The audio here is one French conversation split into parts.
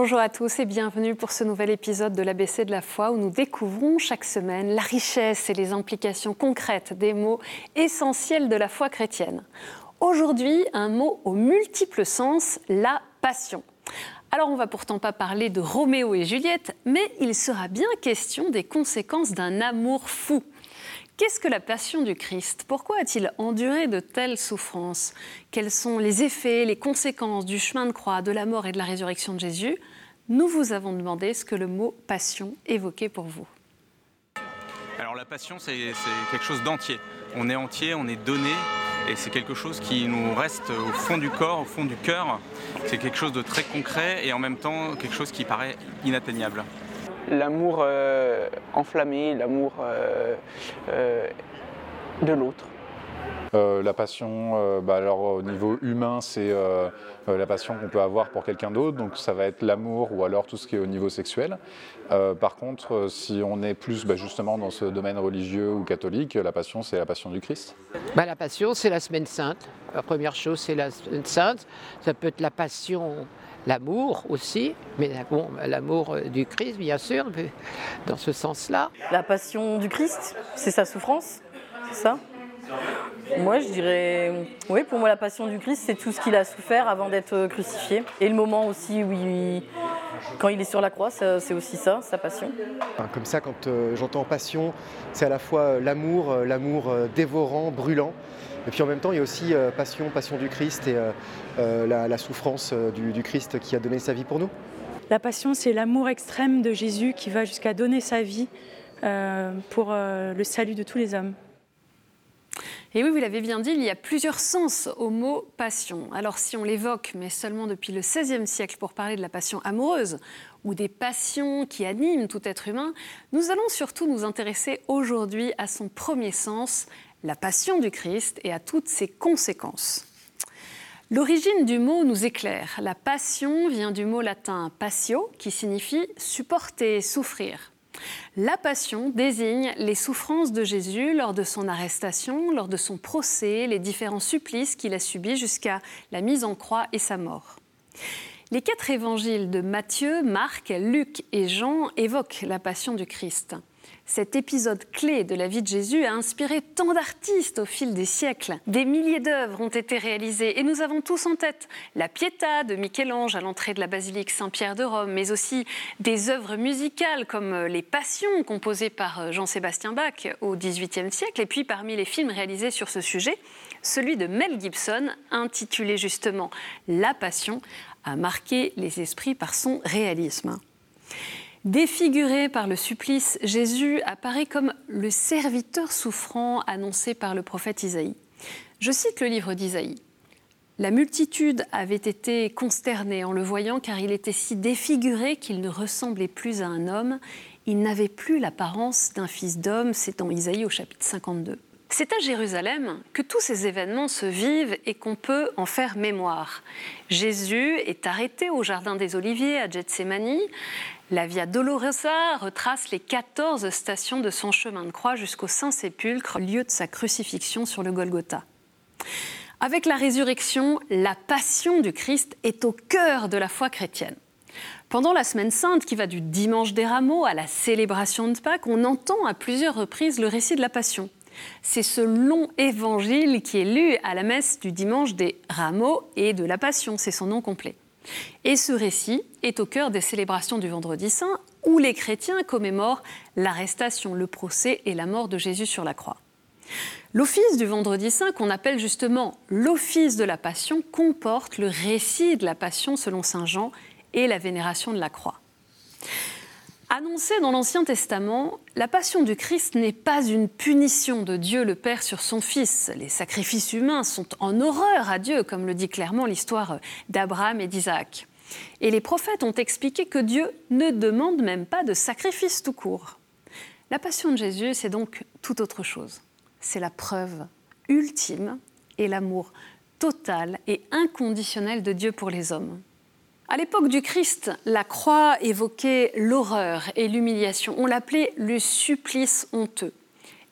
Bonjour à tous et bienvenue pour ce nouvel épisode de l'ABC de la foi où nous découvrons chaque semaine la richesse et les implications concrètes des mots essentiels de la foi chrétienne. Aujourd'hui, un mot au multiple sens, la passion. Alors on va pourtant pas parler de Roméo et Juliette, mais il sera bien question des conséquences d'un amour fou. Qu'est-ce que la passion du Christ? Pourquoi a-t-il enduré de telles souffrances? Quels sont les effets, les conséquences du chemin de croix, de la mort et de la résurrection de Jésus? Nous vous avons demandé ce que le mot passion évoquait pour vous. Alors la passion, c'est quelque chose d'entier. On est entier, on est donné, et c'est quelque chose qui nous reste au fond du corps, au fond du cœur. C'est quelque chose de très concret et en même temps quelque chose qui paraît inatteignable l'amour euh, enflammé, l'amour euh, euh, de l'autre. la passion, bah, alors au niveau humain, c'est la passion qu'on peut avoir pour quelqu'un d'autre, donc ça va être l'amour ou alors tout ce qui est au niveau sexuel. par contre, si on est plus bah, justement dans ce domaine religieux ou catholique, la passion, c'est la passion du Christ. Bah, la passion, c'est la semaine sainte. La première chose, c'est la semaine sainte. Ça peut être la passion l'amour aussi, mais bon, l'amour euh, du Christ, bien sûr, dans ce sens-là. La passion du Christ, c'est sa souffrance, c'est ça? Moi, je dirais, oui, pour moi, la passion du Christ, c'est tout ce qu'il a souffert avant d'être crucifié. Et le moment aussi où il, quand il est sur la croix, c'est aussi ça, sa passion. Comme ça, quand euh, j'entends passion, c'est à la fois euh, l'amour, l'amour dévorant, brûlant, et puis en même temps, il y a aussi euh, passion, passion du Christ et euh, euh, la, souffrance du, Christ qui a donné sa vie pour nous. La passion, c'est l'amour extrême de Jésus qui va jusqu'à donner sa vie pour le salut de tous les hommes. Et oui, vous l'avez bien dit, il y a plusieurs sens au mot passion. Alors si on l'évoque, mais seulement depuis le XVIe siècle pour parler de la passion amoureuse ou des passions qui animent tout être humain, nous allons surtout nous intéresser aujourd'hui à son premier sens, la passion du Christ et à toutes ses conséquences. L'origine du mot nous éclaire. La passion vient du mot latin passio, qui signifie supporter, souffrir. La passion désigne les souffrances de Jésus lors de son arrestation, lors de son procès, les différents supplices qu'il a subis jusqu'à la mise en croix et sa mort. Les quatre évangiles de Matthieu, Marc, Luc et Jean évoquent la passion du Christ. Cet épisode clé de la vie de Jésus a inspiré tant d'artistes au fil des siècles. Des milliers d'œuvres ont été réalisées et nous avons tous en tête la Pietà de Michel-Ange à l'entrée de la basilique Saint-Pierre de Rome, mais aussi des œuvres musicales comme les Passions composées par Jean-Sébastien Bach au XVIIIe siècle. Et puis parmi les films réalisés sur ce sujet, celui de Mel Gibson, intitulé justement La Passion, a marqué les esprits par son réalisme. Défiguré par le supplice, Jésus apparaît comme le serviteur souffrant annoncé par le prophète Isaïe. Je cite le livre d'Isaïe. La multitude avait été consternée en le voyant car il était si défiguré qu'il ne ressemblait plus à un homme. Il n'avait plus l'apparence d'un fils d'homme, c'est en Isaïe au chapitre 52. C'est à Jérusalem que tous ces événements se vivent et qu'on peut en faire mémoire. Jésus est arrêté au Jardin des Oliviers à Gethsemane. La Via Dolorosa retrace les 14 stations de son chemin de croix jusqu'au Saint-Sépulcre, lieu de sa crucifixion sur le Golgotha. Avec la résurrection, la passion du Christ est au cœur de la foi chrétienne. Pendant la Semaine sainte, qui va du dimanche des rameaux à la célébration de Pâques, on entend à plusieurs reprises le récit de la Passion. C'est ce long évangile qui est lu à la messe du dimanche des rameaux et de la Passion, c'est son nom complet. Et ce récit est au cœur des célébrations du Vendredi Saint, où les chrétiens commémorent l'arrestation, le procès et la mort de Jésus sur la croix. L'office du Vendredi Saint, qu'on appelle justement l'office de la Passion, comporte le récit de la Passion selon Saint Jean et la vénération de la croix. Annoncée dans l'Ancien Testament, la passion du Christ n'est pas une punition de Dieu le Père sur son Fils. Les sacrifices humains sont en horreur à Dieu, comme le dit clairement l'histoire d'Abraham et d'Isaac. Et les prophètes ont expliqué que Dieu ne demande même pas de sacrifice tout court. La passion de Jésus, c'est donc tout autre chose. C'est la preuve ultime et l'amour total et inconditionnel de Dieu pour les hommes. À l'époque du Christ, la croix évoquait l'horreur et l'humiliation. On l'appelait le supplice honteux.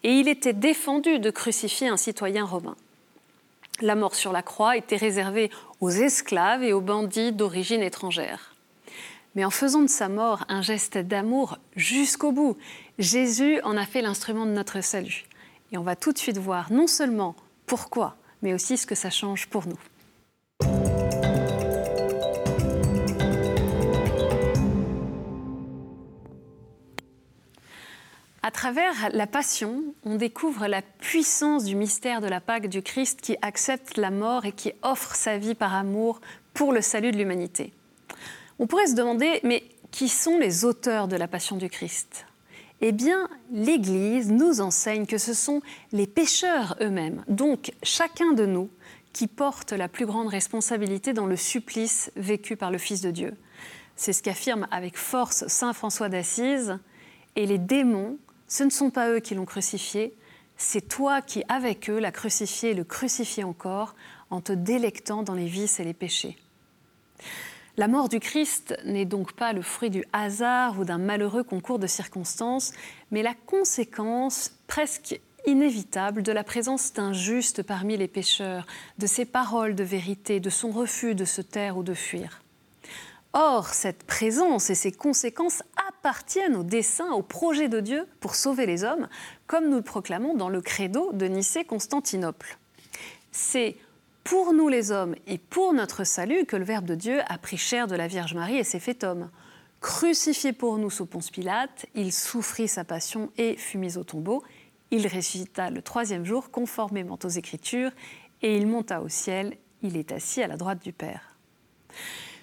Et il était défendu de crucifier un citoyen romain. La mort sur la croix était réservée aux esclaves et aux bandits d'origine étrangère. mais en faisant de sa mort un geste d'amour jusqu'au bout. Jésus en a fait l'instrument de notre salut. Et on va tout de suite voir non seulement pourquoi, mais aussi ce que ça change pour nous. À travers la passion, on découvre la puissance du mystère de la Pâque du Christ qui accepte la mort et qui offre sa vie par amour pour le salut de l'humanité. On pourrait se demander, mais qui sont les auteurs de la passion du Christ? Eh bien, l'Église nous enseigne que ce sont les pécheurs eux-mêmes, donc chacun de nous, qui porte la plus grande responsabilité dans le supplice vécu par le Fils de Dieu. C'est ce qu'affirme avec force Saint François d'Assise. Et les démons ce ne sont pas eux qui l'ont crucifié, c'est toi qui, avec eux, l'as crucifié et le crucifié encore en te délectant dans les vices et les péchés. La mort du Christ n'est donc pas le fruit du hasard ou d'un malheureux concours de circonstances, mais la conséquence presque inévitable de la présence d'un juste parmi les pécheurs, de ses paroles de vérité, de son refus de se taire ou de fuir. Or, cette présence et ses conséquences appartiennent au dessein, au projet de Dieu pour sauver les hommes, comme nous le proclamons dans le credo de Nicée-Constantinople. C'est pour nous les hommes et pour notre salut que le Verbe de Dieu a pris chair de la Vierge Marie et s'est fait homme. Crucifié pour nous sous Ponce Pilate, il souffrit sa passion et fut mis au tombeau. Il ressuscita le troisième jour conformément aux Écritures et il monta au ciel. Il est assis à la droite du Père.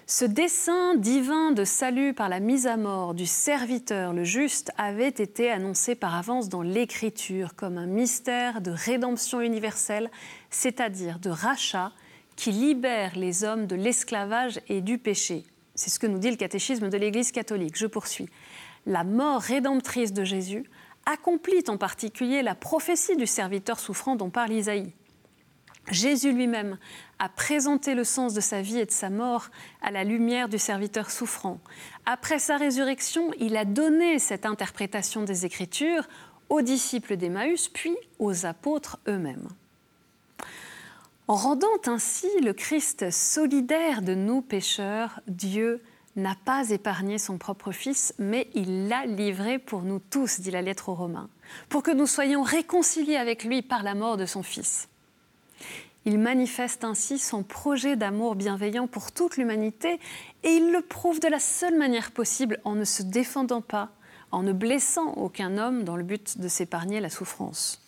Ce dessein divin de salut par la mise à mort du serviteur, le juste, avait été annoncé par avance dans l'Écriture comme un mystère de rédemption universelle, c'est-à-dire de rachat qui libère les hommes de l'esclavage et du péché. C'est ce que nous dit le catéchisme de l'Église catholique. Je poursuis. La mort rédemptrice de Jésus accomplit en particulier la prophétie du serviteur souffrant dont parle Isaïe. Jésus lui-même a présenté le sens de sa vie et de sa mort à la lumière du serviteur souffrant. Après sa résurrection, il a donné cette interprétation des Écritures aux disciples d'Emmaüs, puis aux apôtres eux-mêmes. En rendant ainsi le Christ solidaire de nos pécheurs, Dieu n'a pas épargné son propre Fils, mais il l'a livré pour nous tous, dit la lettre aux Romains, pour que nous soyons réconciliés avec lui par la mort de son Fils. Il manifeste ainsi son projet d'amour bienveillant pour toute l'humanité et il le prouve de la seule manière possible en ne se défendant pas, en ne blessant aucun homme dans le but de s'épargner la souffrance.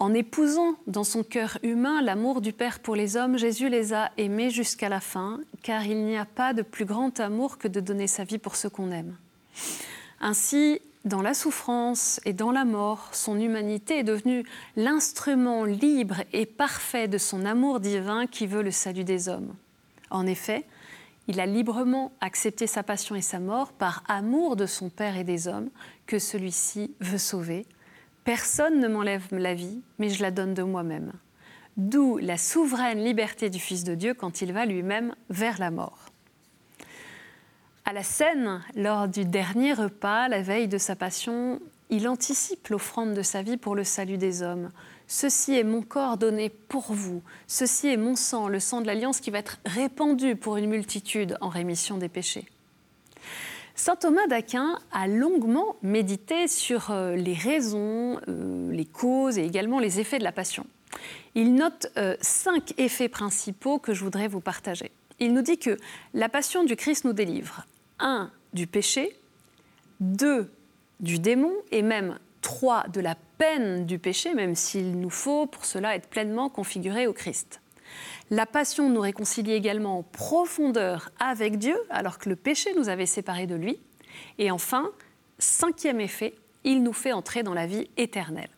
En épousant dans son cœur humain l'amour du Père pour les hommes, Jésus les a aimés jusqu'à la fin, car il n'y a pas de plus grand amour que de donner sa vie pour ceux qu'on aime. Ainsi, dans la souffrance et dans la mort, son humanité est devenue l'instrument libre et parfait de son amour divin qui veut le salut des hommes. En effet, il a librement accepté sa passion et sa mort par amour de son Père et des hommes que celui-ci veut sauver. Personne ne m'enlève la vie, mais je la donne de moi-même. D'où la souveraine liberté du Fils de Dieu quand il va lui-même vers la mort. À la scène, lors du dernier repas, la veille de sa passion, il anticipe l'offrande de sa vie pour le salut des hommes. Ceci est mon corps donné pour vous. Ceci est mon sang, le sang de l'alliance qui va être répandu pour une multitude en rémission des péchés. Saint Thomas d'Aquin a longuement médité sur euh, les raisons, euh, les causes et également les effets de la passion. Il note euh, cinq effets principaux que je voudrais vous partager. Il nous dit que la passion du Christ nous délivre 1 du péché, 2 du démon et même 3 de la peine du péché, même s'il nous faut pour cela être pleinement configuré au Christ. La passion nous réconcilie également en profondeur avec Dieu, alors que le péché nous avait séparés de lui. Et enfin, cinquième effet, il nous fait entrer dans la vie éternelle.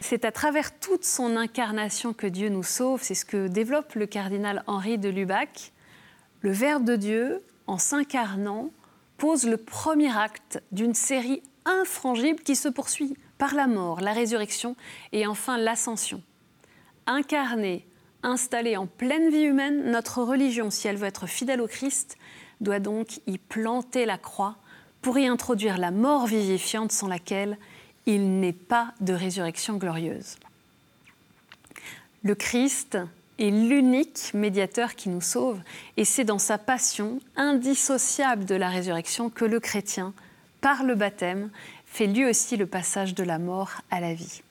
C'est à travers toute son incarnation que Dieu nous sauve, c'est ce que développe le cardinal Henri de Lubac. Le Verbe de Dieu en s'incarnant, pose le premier acte d'une série infrangible qui se poursuit par la mort, la résurrection et enfin l'ascension. Incarné, installé en pleine vie humaine, notre religion, si elle veut être fidèle au Christ, doit donc y planter la croix pour y introduire la mort vivifiante sans laquelle il n'est pas de résurrection glorieuse. Le Christ est l'unique médiateur qui nous sauve, et c'est dans sa passion indissociable de la résurrection que le chrétien, par le baptême, fait lui aussi le passage de la mort à la vie.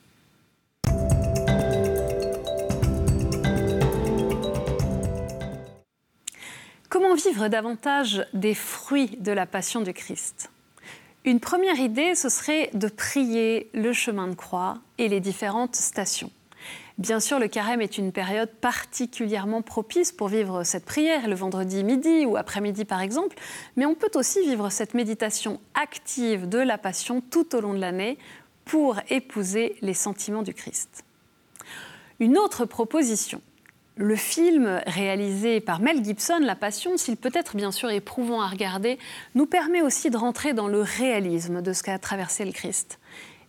Comment vivre davantage des fruits de la passion du Christ? Une première idée, ce serait de prier le chemin de croix et les différentes stations. Bien sûr, le carême est une période particulièrement propice pour vivre cette prière, le vendredi midi ou après-midi par exemple, mais on peut aussi vivre cette méditation active de la passion tout au long de l'année pour épouser les sentiments du Christ. Une autre proposition. Le film réalisé par Mel Gibson, La Passion, s'il peut être bien sûr éprouvant à regarder, nous permet aussi de rentrer dans le réalisme de ce qu'a traversé le Christ.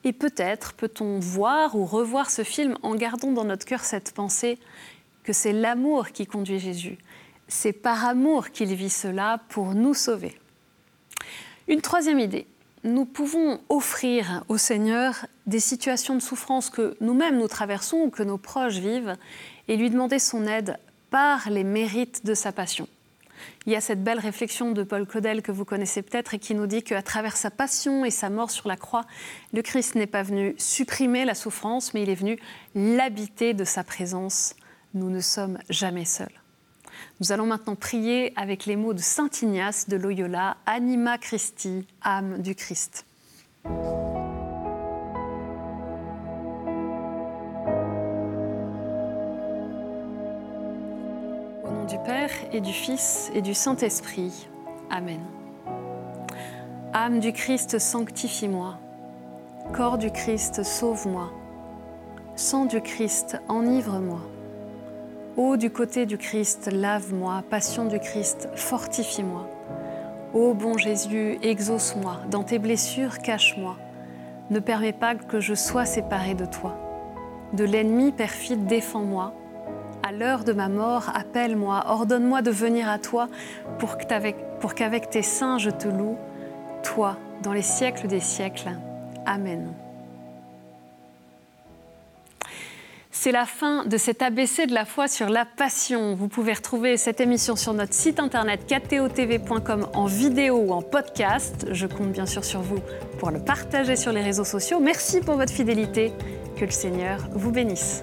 Et peut-être peut-on voir ou revoir ce film en gardant dans notre cœur cette pensée que c'est l'amour qui conduit Jésus. C'est par amour qu'il vit cela pour nous sauver. Une troisième idée. Nous pouvons offrir au Seigneur des situations de souffrance que nous-mêmes nous traversons ou que nos proches vivent et lui demander son aide par les mérites de sa passion. Il y a cette belle réflexion de Paul Claudel que vous connaissez peut-être et qui nous dit qu'à travers sa passion et sa mort sur la croix, le Christ n'est pas venu supprimer la souffrance, mais il est venu l'habiter de sa présence. Nous ne sommes jamais seuls. Nous allons maintenant prier avec les mots de Saint Ignace de Loyola, Anima Christi, âme du Christ. Du Père et du Fils et du Saint-Esprit. Amen. Âme du Christ, sanctifie-moi. Corps du Christ, sauve-moi. Sang du Christ, enivre-moi. Eau du côté du Christ, lave-moi. Passion du Christ, fortifie-moi. Ô bon Jésus, exauce-moi. Dans tes blessures, cache-moi. Ne permets pas que je sois séparé de toi. De l'ennemi perfide, défends-moi à l'heure de ma mort, appelle-moi, ordonne-moi de venir à toi pour qu'avec tes saints je te loue, toi, dans les siècles des siècles. Amen. C'est la fin de cet ABC de la foi sur la passion. Vous pouvez retrouver cette émission sur notre site internet ktotv.com en vidéo ou en podcast. Je compte bien sûr sur vous pour le partager sur les réseaux sociaux. Merci pour votre fidélité. Que le Seigneur vous bénisse.